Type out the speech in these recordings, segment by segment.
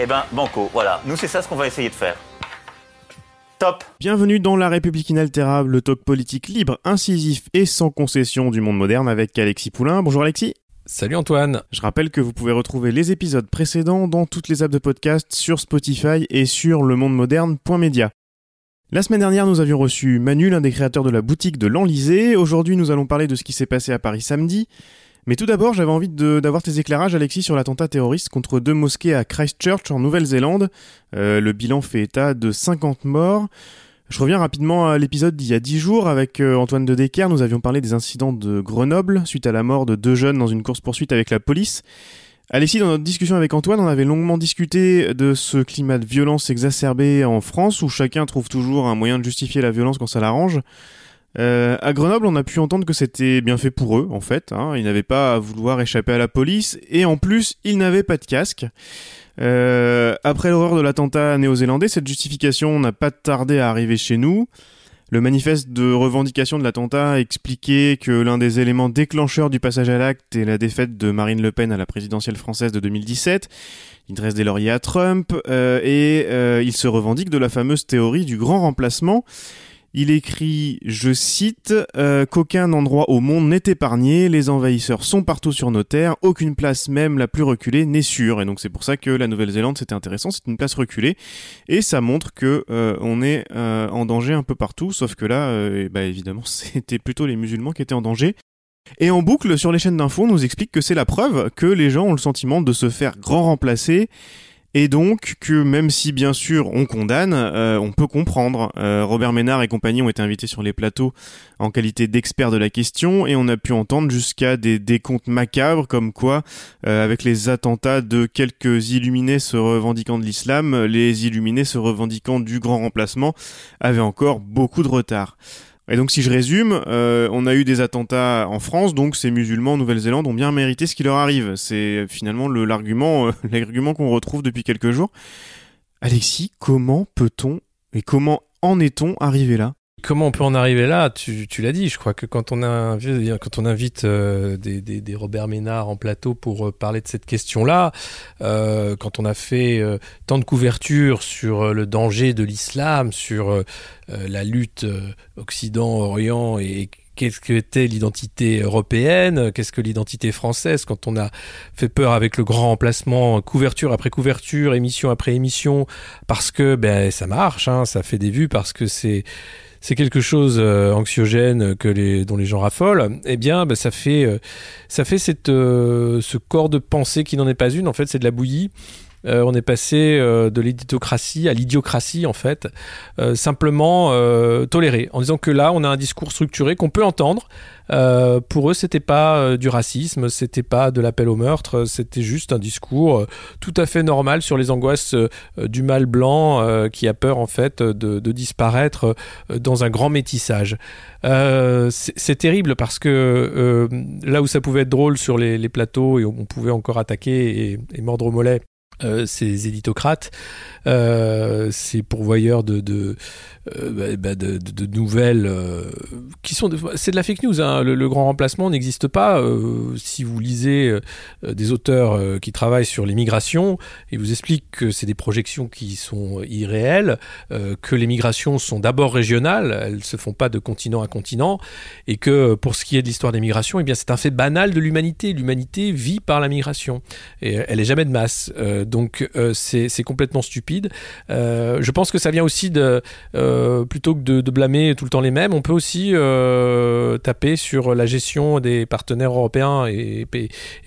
Eh ben, banco, voilà. Nous, c'est ça ce qu'on va essayer de faire. Top Bienvenue dans La République inaltérable, le talk politique libre, incisif et sans concession du monde moderne avec Alexis Poulain. Bonjour Alexis. Salut Antoine. Je rappelle que vous pouvez retrouver les épisodes précédents dans toutes les apps de podcast sur Spotify et sur lemondemoderne.media. La semaine dernière, nous avions reçu Manu, l'un des créateurs de la boutique de l'Enlisée. Aujourd'hui, nous allons parler de ce qui s'est passé à Paris samedi. Mais tout d'abord, j'avais envie d'avoir tes éclairages, Alexis, sur l'attentat terroriste contre deux mosquées à Christchurch, en Nouvelle-Zélande. Euh, le bilan fait état de 50 morts. Je reviens rapidement à l'épisode d'il y a 10 jours avec euh, Antoine de Decker. Nous avions parlé des incidents de Grenoble suite à la mort de deux jeunes dans une course-poursuite avec la police. Alexis, dans notre discussion avec Antoine, on avait longuement discuté de ce climat de violence exacerbé en France où chacun trouve toujours un moyen de justifier la violence quand ça l'arrange. Euh, à Grenoble, on a pu entendre que c'était bien fait pour eux, en fait. Hein. Ils n'avaient pas à vouloir échapper à la police, et en plus, ils n'avaient pas de casque. Euh, après l'horreur de l'attentat néo-zélandais, cette justification n'a pas tardé à arriver chez nous. Le manifeste de revendication de l'attentat expliquait que l'un des éléments déclencheurs du passage à l'acte est la défaite de Marine Le Pen à la présidentielle française de 2017. Il dresse des lauriers à Trump euh, et euh, il se revendique de la fameuse théorie du grand remplacement. Il écrit, je cite, euh, qu'aucun endroit au monde n'est épargné, les envahisseurs sont partout sur nos terres, aucune place même la plus reculée n'est sûre. Et donc c'est pour ça que la Nouvelle-Zélande c'était intéressant, c'est une place reculée et ça montre que euh, on est euh, en danger un peu partout, sauf que là, bah, évidemment, c'était plutôt les musulmans qui étaient en danger. Et en boucle sur les chaînes d'infos, on nous explique que c'est la preuve que les gens ont le sentiment de se faire grand remplacer et donc que même si bien sûr on condamne, euh, on peut comprendre. Euh, Robert Ménard et compagnie ont été invités sur les plateaux en qualité d'experts de la question et on a pu entendre jusqu'à des décomptes macabres comme quoi, euh, avec les attentats de quelques illuminés se revendiquant de l'islam, les illuminés se revendiquant du grand remplacement avaient encore beaucoup de retard. Et donc si je résume, euh, on a eu des attentats en France, donc ces musulmans en Nouvelle-Zélande ont bien mérité ce qui leur arrive. C'est finalement euh, l'argument qu'on retrouve depuis quelques jours. Alexis, comment peut-on et comment en est-on arrivé là? Comment on peut en arriver là? Tu, l'as dit, je crois que quand on, invite euh, des, Robert Ménard en plateau pour euh, parler de cette question-là, euh, quand on a fait tant de couverture sur le danger de l'islam, sur la lutte Occident-Orient et qu'est-ce que était l'identité européenne, qu'est-ce que l'identité française, quand on a fait peur avec le grand remplacement, couverture après couverture, émission après émission, parce que ben ça marche, hein, ça fait des vues, parce que c'est c'est quelque chose euh, anxiogène que les, dont les gens raffolent, eh bien, bah, ça fait, euh, euh, ce corps de pensée qui n'en est pas une. En fait, c'est de la bouillie. Euh, on est passé euh, de l'éditocratie à l'idiocratie en fait, euh, simplement toléré, en disant que là on a un discours structuré qu'on peut entendre. pour eux, c'était pas du racisme, c'était pas de l'appel au meurtre, c'était juste un discours tout à fait normal sur les angoisses du mal blanc qui a peur en fait de, disparaître dans un grand métissage. c'est terrible parce que là où ça pouvait être drôle sur les, les plateaux et on pouvait encore attaquer et, et mordre au mollet euh, ces éditocrates, euh, ces pourvoyeurs de, euh, bah, bah de, nouvelles euh, qui sont c'est de la fake news. Hein. Le, grand remplacement n'existe pas. Euh, si vous lisez des auteurs qui travaillent sur l'immigration, ils vous expliquent que c'est des projections qui sont irréelles, que les migrations sont d'abord régionales, elles se font pas de continent à continent, et que pour ce qui est de l'histoire des migrations, eh bien c'est un fait banal de l'humanité. L'humanité vit par la migration et elle est jamais de masse. donc c'est complètement stupide. je pense que ça vient aussi de euh, plutôt que de, blâmer tout le temps les mêmes, on peut aussi euh, taper sur la gestion des partenaires européens et,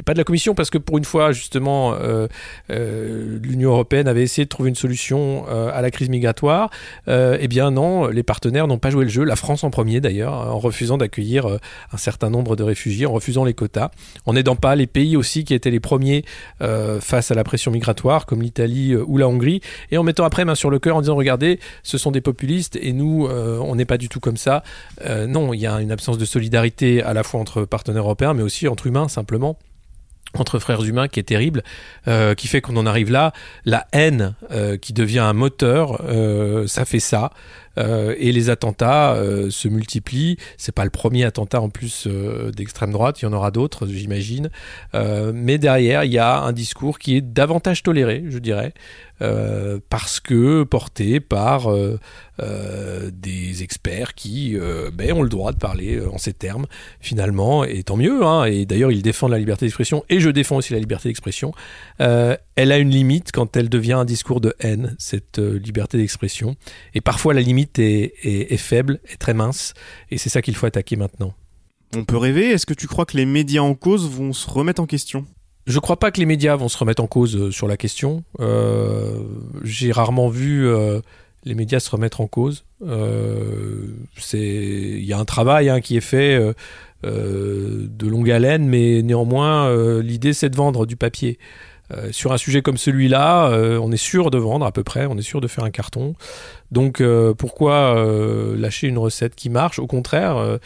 pas de la Commission, parce que pour une fois, justement, euh, l'Union européenne avait essayé de trouver une solution à la crise migratoire. eh bien non, les partenaires n'ont pas joué le jeu, la France en premier d'ailleurs, en refusant d'accueillir un certain nombre de réfugiés, en refusant les quotas, en n'aidant pas les pays aussi qui étaient les premiers face à la pression migratoire comme l'Italie ou la Hongrie, et en mettant après main sur le cœur en disant regardez, ce sont des populistes et nous, euh, on n'est pas du tout comme ça. Euh, non, il y a une absence de solidarité à la fois entre partenaires européens, mais aussi entre humains simplement entre frères humains qui est terrible, euh, qui fait qu'on en arrive là. La haine qui devient un moteur, ça fait ça. Et les attentats se multiplient. C'est pas le premier attentat en plus d'extrême droite, il y en aura d'autres, j'imagine. Mais derrière, il y a un discours qui est davantage toléré, je dirais, euh, parce que porté par euh, euh, des experts qui ben, ont le droit de parler en ces termes, finalement, et tant mieux. Hein, et d'ailleurs, ils défendent la liberté d'expression, et je défends aussi la liberté d'expression. Elle a une limite quand elle devient un discours de haine, cette liberté d'expression. Et parfois, la limite est- est faible, est très mince, et c'est ça qu'il faut attaquer maintenant. On peut rêver, est-ce que tu crois que les médias en cause vont se remettre en question? Je crois pas que les médias vont se remettre en cause euh, sur la question. Euh, J'ai rarement vu euh, les médias se remettre en cause. Euh, il y a un travail hein, qui est fait de longue haleine, mais néanmoins, l'idée c'est de vendre du papier. Euh, sur un sujet comme celui-là, euh, on est sûr de vendre à peu près, on est sûr de faire un carton. Donc euh, pourquoi lâcher une recette qui marche? Au contraire,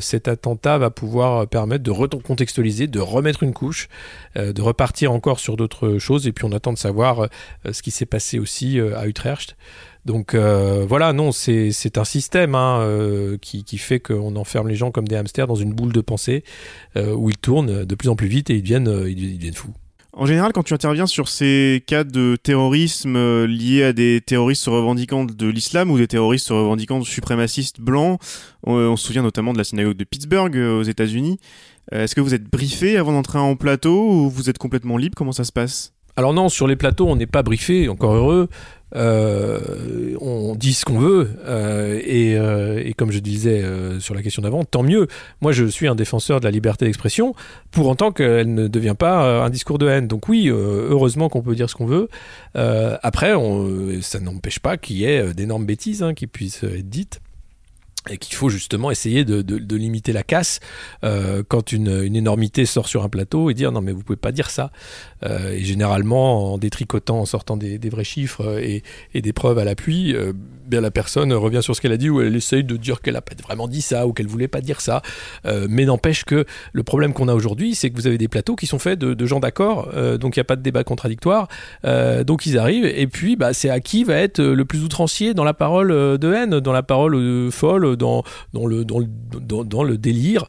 cet attentat va pouvoir permettre de recontextualiser, de remettre une couche, de repartir encore sur d'autres choses. Et puis on attend de savoir ce qui s'est passé aussi à Utrecht. Donc voilà, non, c'est un système hein, qui, fait qu'on enferme les gens comme des hamsters dans une boule de pensée euh, où ils tournent de plus en plus vite et ils deviennent, ils deviennent fous. En général, quand tu interviens sur ces cas de terrorisme euh, liés à des terroristes se revendiquant de l'islam ou des terroristes se revendiquant de suprémacistes blancs, on, on se souvient notamment de la synagogue de Pittsburgh euh, aux États-Unis. Euh, Est-ce que vous êtes briefé avant d'entrer en plateau ou vous êtes complètement libre? Comment ça se passe? Alors non, sur les plateaux, on n'est pas briefé, encore heureux. Euh, on dit ce qu'on veut euh, et, euh, et comme je disais sur la question d'avant, tant mieux. Moi, je suis un défenseur de la liberté d'expression pour autant qu'elle ne devient pas un discours de haine. Donc oui, heureusement qu'on peut dire ce qu'on veut. Après, ça n'empêche pas qu'il y ait d'énormes bêtises hein, qui puissent être dites et qu'il faut justement essayer de, de, limiter la casse euh, quand une, une énormité sort sur un plateau et dire non mais vous pouvez pas dire ça. Euh, et généralement en détricotant en sortant des, vrais chiffres euh, et, et des preuves à l'appui bien la personne revient sur ce qu'elle a dit ou elle essaye de dire qu'elle a pas vraiment dit ça ou qu'elle voulait pas dire ça. Mais n'empêche que le problème qu'on a aujourd'hui c'est que vous avez des plateaux qui sont faits de, gens d'accord donc il n'y a pas de débat contradictoire. Donc ils arrivent et puis bah, c'est à qui va être le plus outrancier dans la parole de haine dans la parole euh, folle dans, le, dans, le, dans, le délire.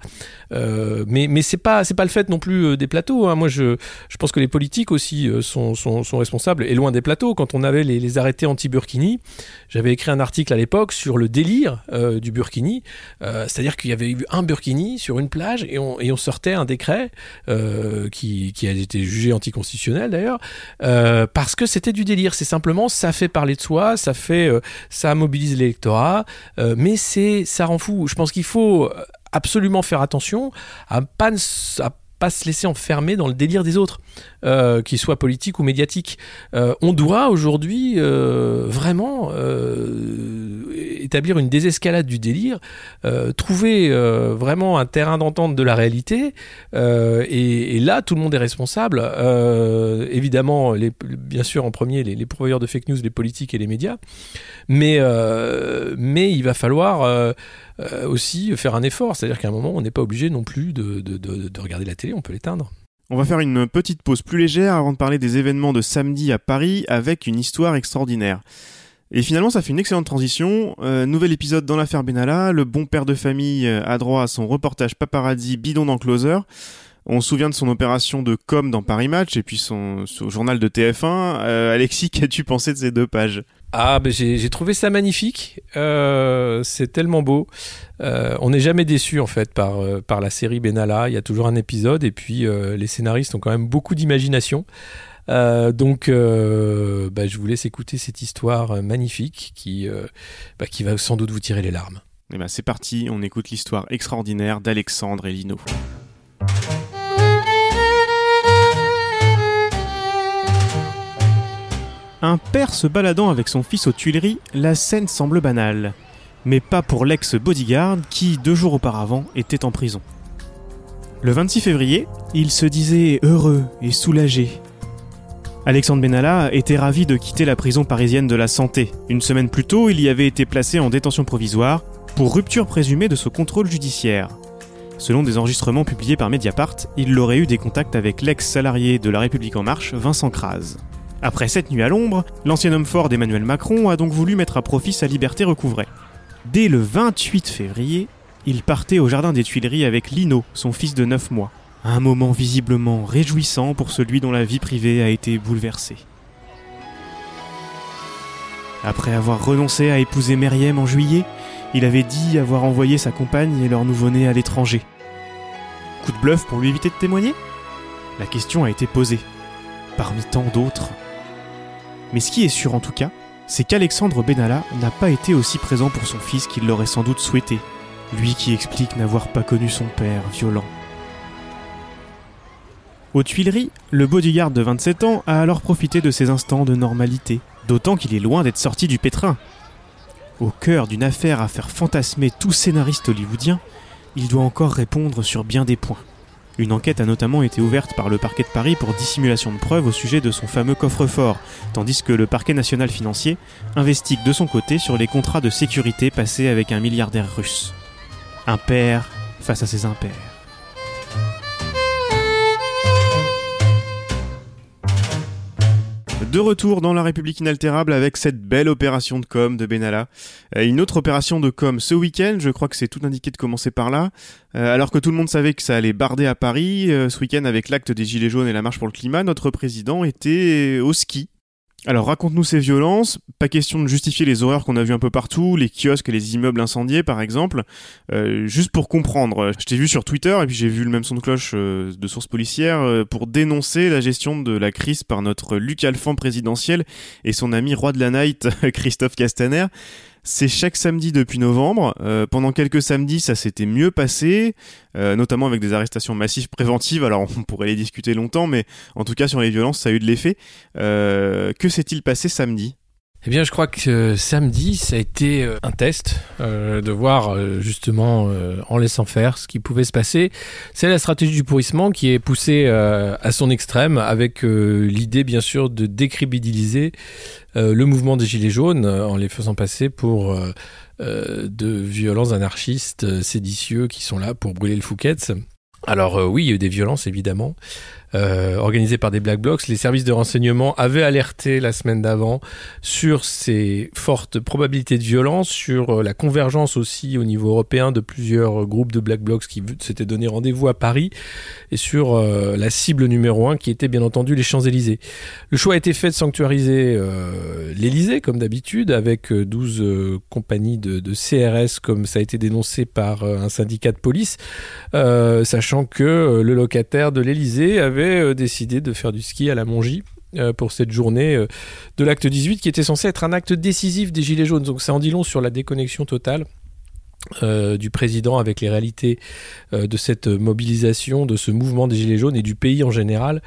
Euh, mais mais c'est pas pas le fait non plus euh, des plateaux hein. moi je je pense que les politiques aussi euh, sont, sont, responsables et loin des plateaux. Quand on avait les, arrêtés anti-Burkini j'avais écrit un article à l'époque sur le délire euh, du Burkini. Euh, c'est-à-dire qu'il y avait eu un Burkini sur une plage et on, et on sortait un décret euh, qui, qui a été jugé anticonstitutionnel d'ailleurs euh, parce que c'était du délire. C'est simplement ça fait parler de soi ça fait euh, ça mobilise l'électorat euh, mais c'est ça rend fou je pense qu'il faut absolument faire attention à pas à pas se laisser enfermer dans le délire des autres, euh, qu'ils soient politiques ou médiatiques. Euh, on doit aujourd'hui euh, vraiment euh, établir une désescalade du délire, euh, trouver euh, vraiment un terrain d'entente de la réalité, euh, et, là tout le monde est responsable. Évidemment, bien sûr en premier les, les pourvoyeurs de fake news, les politiques et les médias, mais mais il va falloir aussi faire un effort. C'est-à-dire qu'à un moment, on n'est pas obligé non plus de, de regarder la télé, on peut l'éteindre. On va faire une petite pause plus légère avant de parler des événements de samedi à Paris avec une histoire extraordinaire. Et finalement, ça fait une excellente transition. Euh, nouvel épisode dans l'affaire Benalla. Le bon père de famille euh, a droit à son reportage paparazzi bidon dans Closer. On se souvient de son opération de com dans Paris Match et puis son, son journal de TF1. Euh, Alexis, qu'as-tu pensé de ces deux pages? Ah, ben j'ai trouvé ça magnifique. Euh, c'est tellement beau. Euh, on n'est jamais déçu en fait par, euh, par la série Benalla. Il y a toujours un épisode et puis euh, les scénaristes ont quand même beaucoup d'imagination. Euh, donc, euh, bah, je vous laisse écouter cette histoire euh, magnifique qui, bah, qui va sans doute vous tirer les larmes. Eh ben, c'est parti, on écoute l'histoire extraordinaire d'Alexandre et Lino. Un père se baladant avec son fils aux Tuileries, la scène semble banale. Mais pas pour l'ex-bodyguard qui, deux jours auparavant, était en prison. Le 26 février, il se disait heureux et soulagé. Alexandre Benalla était ravi de quitter la prison parisienne de la Santé. Une semaine plus tôt, il y avait été placé en détention provisoire pour rupture présumée de ce contrôle judiciaire. Selon des enregistrements publiés par Mediapart, il aurait eu des contacts avec l'ex-salarié de La République En Marche, Vincent Kras. Après cette nuit à l'ombre, l'ancien homme fort d'Emmanuel Macron a donc voulu mettre à profit sa liberté recouvrée. Dès le 28 février, il partait au jardin des Tuileries avec Lino, son fils de 9 mois. Un moment visiblement réjouissant pour celui dont la vie privée a été bouleversée. Après avoir renoncé à épouser Meriem en juillet, il avait dit avoir envoyé sa compagne et leur nouveau-né à l'étranger. Coup de bluff pour lui éviter de témoigner? La question a été posée, parmi tant d'autres. Mais ce qui est sûr en tout cas, c'est qu'Alexandre Benalla n'a pas été aussi présent pour son fils qu'il l'aurait sans doute souhaité, lui qui explique n'avoir pas connu son père violent. Aux Tuileries, le bodyguard de 27 ans a alors profité de ces instants de normalité, d'autant qu'il est loin d'être sorti du pétrin. Au cœur d'une affaire à faire fantasmer tout scénariste hollywoodien, il doit encore répondre sur bien des points. Une enquête a notamment été ouverte par le parquet de Paris pour dissimulation de preuves au sujet de son fameux coffre-fort, tandis que le parquet national financier investigue de son côté sur les contrats de sécurité passés avec un milliardaire russe. Un père face à ses impairs. De retour dans la République inaltérable avec cette belle opération de com de Benalla. Euh, une autre opération de com ce week-end, je crois que c'est tout indiqué de commencer par là. Euh, alors que tout le monde savait que ça allait barder à Paris, euh, ce week-end avec l'acte des Gilets jaunes et la marche pour le climat, notre président était au ski alors raconte-nous ces violences, pas question de justifier les horreurs qu'on a vues un peu partout, les kiosques et les immeubles incendiés par exemple, euh, juste pour comprendre. Je t'ai vu sur Twitter et puis j'ai vu le même son de cloche euh, de sources policières euh, pour dénoncer la gestion de la crise par notre Luc Alphand présidentiel et son ami roi de la night Christophe Castaner. C'est chaque samedi depuis novembre. Euh, pendant quelques samedis, ça s'était mieux passé, euh, notamment avec des arrestations massives préventives. Alors, on pourrait les discuter longtemps, mais en tout cas, sur les violences, ça a eu de l'effet. Euh, que s'est-il passé samedi? Eh bien, je crois que samedi, ça a été un test de voir justement en laissant faire ce qui pouvait se passer. C'est la stratégie du pourrissement qui est poussée à son extrême avec l'idée, bien sûr, de décrédibiliser euh, le mouvement des Gilets jaunes euh, en les faisant passer pour euh, de violents anarchistes séditieux qui sont là pour brûler le Fouquet's. Alors oui, il y a eu des violences évidemment, euh, organisé par des Black Blocs. Les services de renseignement avaient alerté la semaine d'avant sur ces fortes probabilités de violence, sur euh, la convergence aussi au niveau européen de plusieurs groupes de Black Blocs qui s'étaient donné rendez-vous à Paris, et sur euh, la cible numéro un qui était bien entendu les Champs-Élysées. Le choix a été fait de sanctuariser euh, l'Élysée, comme d'habitude, avec 12 compagnies de, de, CRS, comme ça a été dénoncé par un syndicat de police, sachant que le locataire de l'Élysée avait euh, décidé de faire du ski à la Mongie euh, pour cette journée euh, de l'acte 18 qui était censé être un acte décisif des Gilets jaunes. Donc ça en dit long sur la déconnexion totale. Du président avec les réalités de cette mobilisation, de ce mouvement des Gilets jaunes et du pays en général.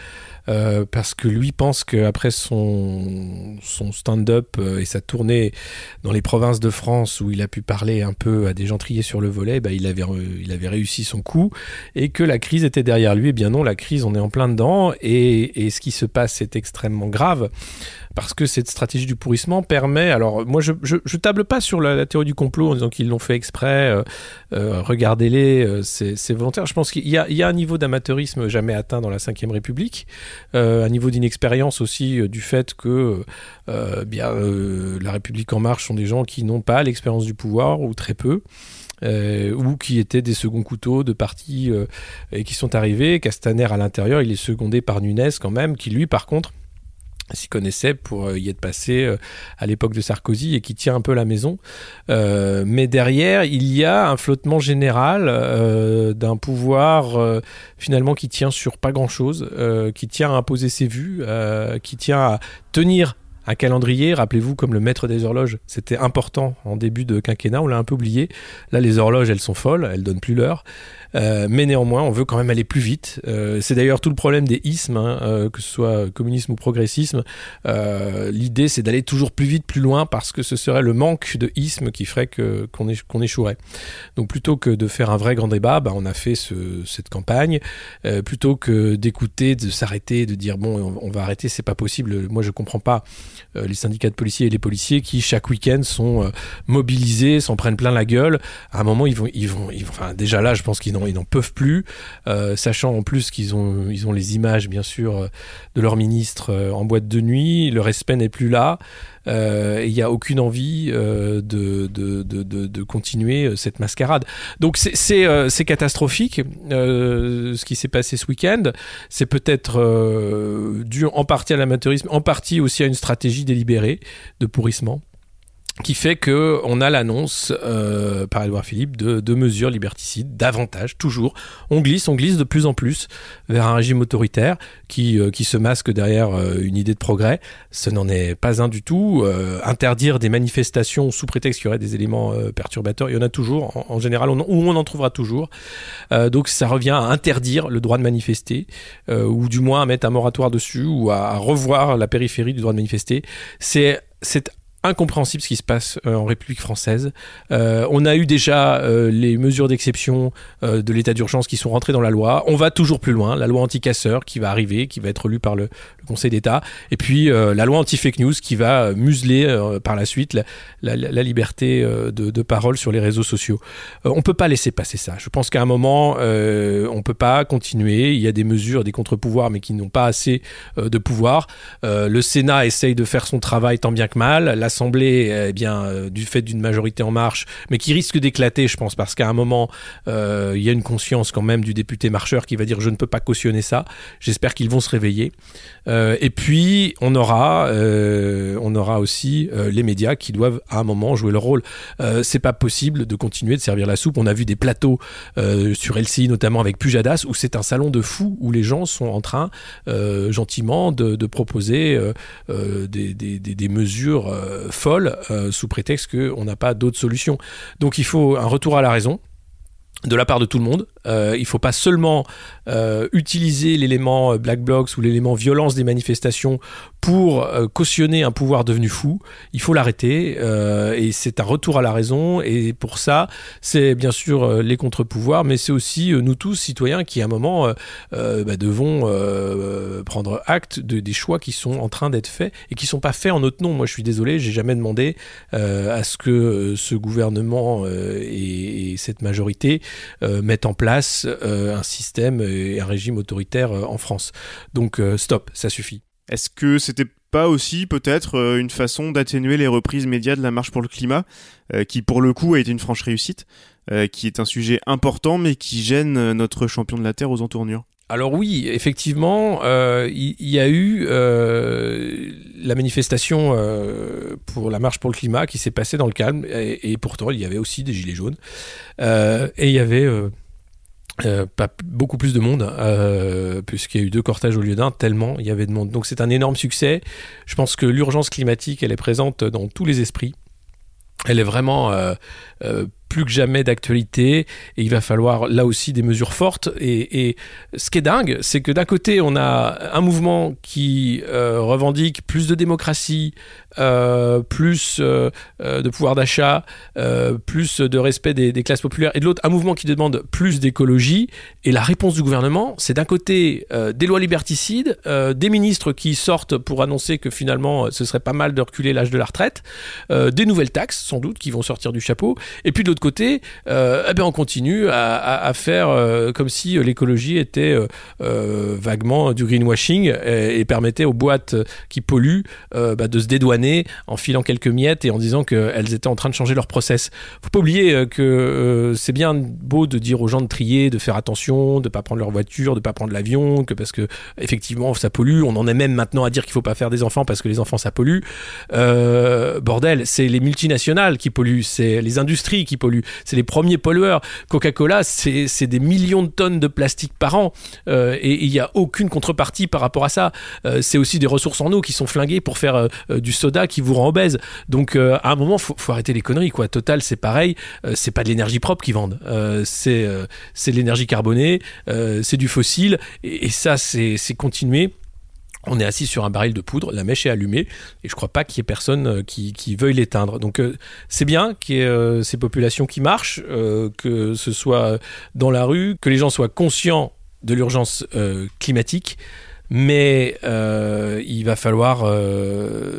Euh, parce que lui pense qu'après son, son stand-up euh, et sa tournée dans les provinces de France où il a pu parler un peu à des gens triés sur le volet, bah, il, avait, réussi son coup et que la crise était derrière lui. Eh bien non, la crise, on est en plein dedans et ce qui se passe est extrêmement grave parce que cette stratégie du pourrissement permet. Alors, moi, je, je, table pas sur la, théorie du complot en disant qu'ils l'ont fait exprès. Euh, euh Regardez-les, euh, c'est volontaire. Je pense qu'il y, y, a un niveau d'amateurisme jamais atteint dans la Ve République, euh, un niveau d'inexpérience aussi du fait que bien la République en marche sont des gens qui n'ont pas l'expérience du pouvoir ou très peu. Ou qui étaient des seconds couteaux de partis et qui sont arrivés. Castaner à l'intérieur, il est secondé par Nunes quand même, qui lui par contre s'y connaissait pour euh, y être passé euh, à l'époque de Sarkozy et qui tient un peu la maison. Euh, mais derrière, il y a un flottement général d'un pouvoir finalement qui tient sur pas grand-chose, qui tient à imposer ses vues, qui tient à tenir un calendrier, rappelez-vous, comme le maître des horloges, c'était important en début de quinquennat, on l'a un peu oublié. Là, les horloges, elles sont folles, elles donnent plus l'heure. Mais néanmoins, on veut quand même aller plus vite. c'est d'ailleurs tout le problème des ismes, hein, que ce soit communisme ou progressisme. L'idée, c'est d'aller toujours plus vite, plus loin, parce que ce serait le manque de isme qui ferait que qu'on échouerait. Donc plutôt que de faire un vrai grand débat, bah, on a fait ce, cette campagne. plutôt que d'écouter, de s'arrêter, de dire bon, on, va arrêter, c'est pas possible. Moi, je comprends pas les syndicats de policiers et les policiers qui chaque week-end sont mobilisés, s'en prennent plein la gueule. À un moment, ils vont, ils vont, ils vont enfin, déjà là, je pense qu'ils n'en, ils n'en peuvent plus, euh, sachant en plus qu'ils ont, ils ont les images, bien sûr, de leur ministre euh, en boîte de nuit. Le respect n'est plus là. Euh, il n'y a aucune envie de, de, de, de, continuer cette mascarade. Donc c'est catastrophique ce qui s'est passé ce week-end. C'est peut-être dû en partie à l'amateurisme, en partie aussi à une stratégie délibérée de pourrissement qui fait que on a l'annonce euh, par Edouard Philippe de, mesures liberticides, davantage, toujours. On glisse, on glisse de plus en plus vers un régime autoritaire qui, euh, qui se masque derrière euh, une idée de progrès. Ce n'en est pas un du tout. Interdire des manifestations sous prétexte qu'il y aurait des éléments perturbateurs, il y en a toujours, en, en général, on, ou on en trouvera toujours. donc ça revient à interdire le droit de manifester, ou du moins à mettre un moratoire dessus, ou à, à revoir la périphérie du droit de manifester. C'est c'est incompréhensible ce qui se passe euh, en République française. Euh, on a eu déjà euh, les mesures d'exception de l'état d'urgence qui sont rentrées dans la loi. On va toujours plus loin. La loi anti-casseurs qui va arriver, qui va être lue par le, Conseil d'État. Et puis la loi anti-fake news qui va museler par la suite la, liberté de, parole sur les réseaux sociaux. on peut pas laisser passer ça. Je pense qu'à un moment, on peut pas continuer. Il y a des mesures, des contre-pouvoirs, mais qui n'ont pas assez de pouvoir. le Sénat essaye de faire son travail tant bien que mal. La l'Assemblée, eh bien, euh, du fait d'une majorité en marche, mais qui risque d'éclater, je pense, parce qu'à un moment, euh, il y a une conscience quand même du député marcheur qui va dire je ne peux pas cautionner ça. J'espère qu'ils vont se réveiller. Euh, et puis, on aura, aura aussi les médias qui doivent à un moment jouer leur rôle. c'est pas possible de continuer de servir la soupe. On a vu des plateaux sur LCI, notamment avec Pujadas, où c'est un salon de fous où les gens sont en train gentiment de, proposer des, des, mesures folle euh, sous prétexte qu'on n'a pas d'autre solution. Donc il faut un retour à la raison de la part de tout le monde. Euh, il faut pas seulement euh, utiliser l'élément black blocs ou l'élément violence des manifestations pour euh, cautionner un pouvoir devenu fou. Il faut l'arrêter euh, et c'est un retour à la raison. Et pour ça, c'est bien sûr euh, les contre-pouvoirs, mais c'est aussi nous tous citoyens qui à un moment bah, devons prendre acte de, des choix qui sont en train d'être faits et qui sont pas faits en notre nom. Moi, je suis désolé, j'ai jamais demandé à ce que ce gouvernement et, cette majorité mettent en place un système et un régime autoritaire en France. Donc stop, ça suffit. Est-ce que c'était pas aussi peut-être euh, une façon d'atténuer les reprises médias de la marche pour le climat, euh, qui pour le coup a été une franche réussite, euh, qui est un sujet important mais qui gêne notre champion de la Terre aux entournures? Alors oui, effectivement, il y, a eu la manifestation pour la marche pour le climat qui s'est passée dans le calme, et, et, pourtant il y avait aussi des gilets jaunes, et il y avait euh, pas beaucoup plus de monde euh, puisqu'il y a eu deux cortèges au lieu d'un tellement il y avait de monde. Donc c'est un énorme succès. Je pense que l'urgence climatique elle est présente dans tous les esprits. Elle est vraiment euh, plus que jamais d'actualité et il va falloir là aussi des mesures fortes. Et, ce qui est dingue, c'est que d'un côté, on a un mouvement qui euh, revendique plus de démocratie, euh, plus euh, de pouvoir d'achat, plus de respect des, des, classes populaires, et de l'autre, un mouvement qui demande plus d'écologie. Et la réponse du gouvernement, c'est d'un côté des lois liberticides, des ministres qui sortent pour annoncer que finalement ce serait pas mal de reculer l'âge de la retraite, des nouvelles taxes sans doute qui vont sortir du chapeau, et puis de l'autre côté, euh, eh bien on continue à, faire euh, comme si l'écologie était euh, vaguement du greenwashing et, permettait aux boîtes qui polluent bah, de se dédouaner en filant quelques miettes et en disant qu'elles étaient en train de changer leur process. Faut pas oublier que c'est bien beau de dire aux gens de trier, de faire attention, de pas prendre leur voiture, de pas prendre l'avion, que parce que effectivement ça pollue. On en est même maintenant à dire qu'il faut pas faire des enfants parce que les enfants ça pollue. bordel, c'est les multinationales qui polluent, c'est les industries qui polluent C'est les premiers pollueurs. Coca-Cola, c'est des millions de tonnes de plastique par an euh, et il n'y a aucune contrepartie par rapport à ça. Euh, c'est aussi des ressources en eau qui sont flinguées pour faire euh, du soda qui vous rend obèse. Donc à un moment, faut, faut arrêter les conneries. Total, c'est pareil. c'est pas de l'énergie propre qu'ils vendent. c'est c'est de l'énergie carbonée. c'est du fossile. Et, et ça, c'est continuer on est assis sur un baril de poudre, la mèche est allumée, et je crois pas qu'il y ait personne euh, qui, veuille l'éteindre. Donc euh, c'est bien qu'il y ait euh, ces populations qui marchent, que ce soit dans la rue, que les gens soient conscients de l'urgence climatique, mais il va falloir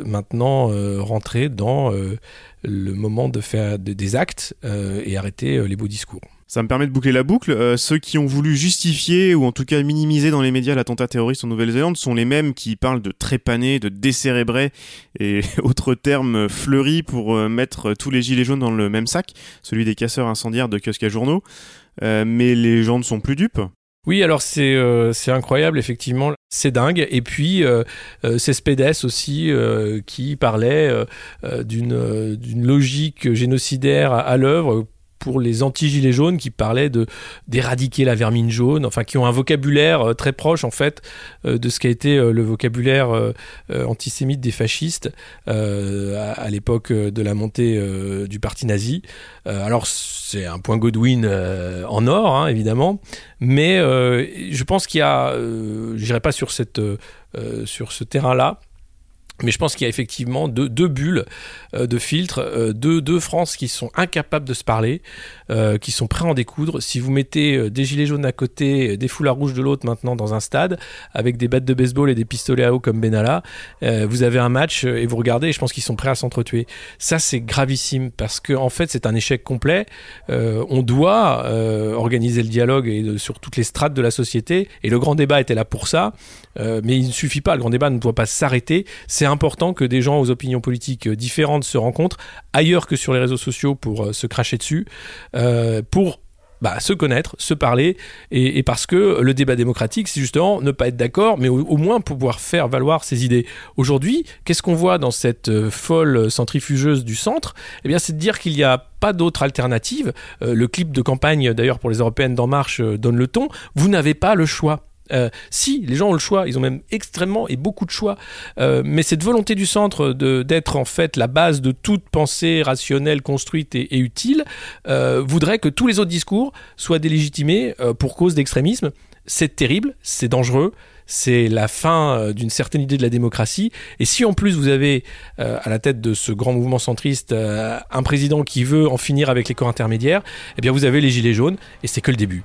maintenant rentrer dans le moment de faire des actes et arrêter les beaux discours. Ça me permet de boucler la boucle. Euh, ceux qui ont voulu justifier ou en tout cas minimiser dans les médias l'attentat terroriste en Nouvelle-Zélande sont les mêmes qui parlent de trépaner, de décérébrer et autres termes fleuris pour euh, mettre tous les gilets jaunes dans le même sac, celui des casseurs incendiaires de kiosques à journaux. Euh, mais les gens ne sont plus dupes. Oui, alors c'est c'est incroyable, effectivement, c'est dingue. Et puis c'est Spedes aussi qui parlait d'une d'une logique génocidaire à l'œuvre pour les anti-gilets jaunes qui parlaient de d'éradiquer la vermine jaune, enfin qui ont un vocabulaire euh, très proche en fait euh, de ce qu'a été euh, le vocabulaire antisémite des fascistes à, l'époque de la montée du parti nazi. alors c'est un point Godwin en or hein, évidemment, mais je pense qu'il y a, je n'irai pas sur cette sur ce terrain-là. Mais je pense qu'il y a effectivement deux, bulles euh, de filtres, euh, deux, deux France qui sont incapables de se parler, euh, qui sont prêts à en découdre. Si vous mettez des gilets jaunes à côté, des foulards rouges de l'autre maintenant dans un stade, avec des battes de baseball et des pistolets à eau comme Benalla, vous avez un match et vous regardez, et je pense qu'ils sont prêts à s'entretuer. Ça, c'est gravissime parce que en fait, c'est un échec complet. on doit organiser le dialogue et, sur toutes les strates de la société, et le grand débat était là pour ça. mais il ne suffit pas, le grand débat ne doit pas s'arrêter. C'est important que des gens aux opinions politiques euh, différentes se rencontrent ailleurs que sur les réseaux sociaux pour euh, se cracher dessus, euh, pour bah, se connaître, se parler, et, parce que le débat démocratique, c'est justement ne pas être d'accord, mais au, moins pouvoir faire valoir ses idées. Aujourd'hui, qu'est-ce qu'on voit dans cette folle centrifugeuse du centre? Eh bien, c'est de dire qu'il n'y a pas d'autre alternative. le clip de campagne, d'ailleurs, pour les européennes d'En Marche, donne le ton. Vous n'avez pas le choix. Euh, si, les gens ont le choix, ils ont même extrêmement et beaucoup de choix, euh, mais cette volonté du centre d'être en fait la base de toute pensée rationnelle, construite et, utile, euh, voudrait que tous les autres discours soient délégitimés pour cause d'extrémisme. C'est terrible, c'est dangereux, c'est la fin d'une certaine idée de la démocratie. Et si en plus vous avez à la tête de ce grand mouvement centriste un président qui veut en finir avec les corps intermédiaires, eh bien vous avez les gilets jaunes et c'est que le début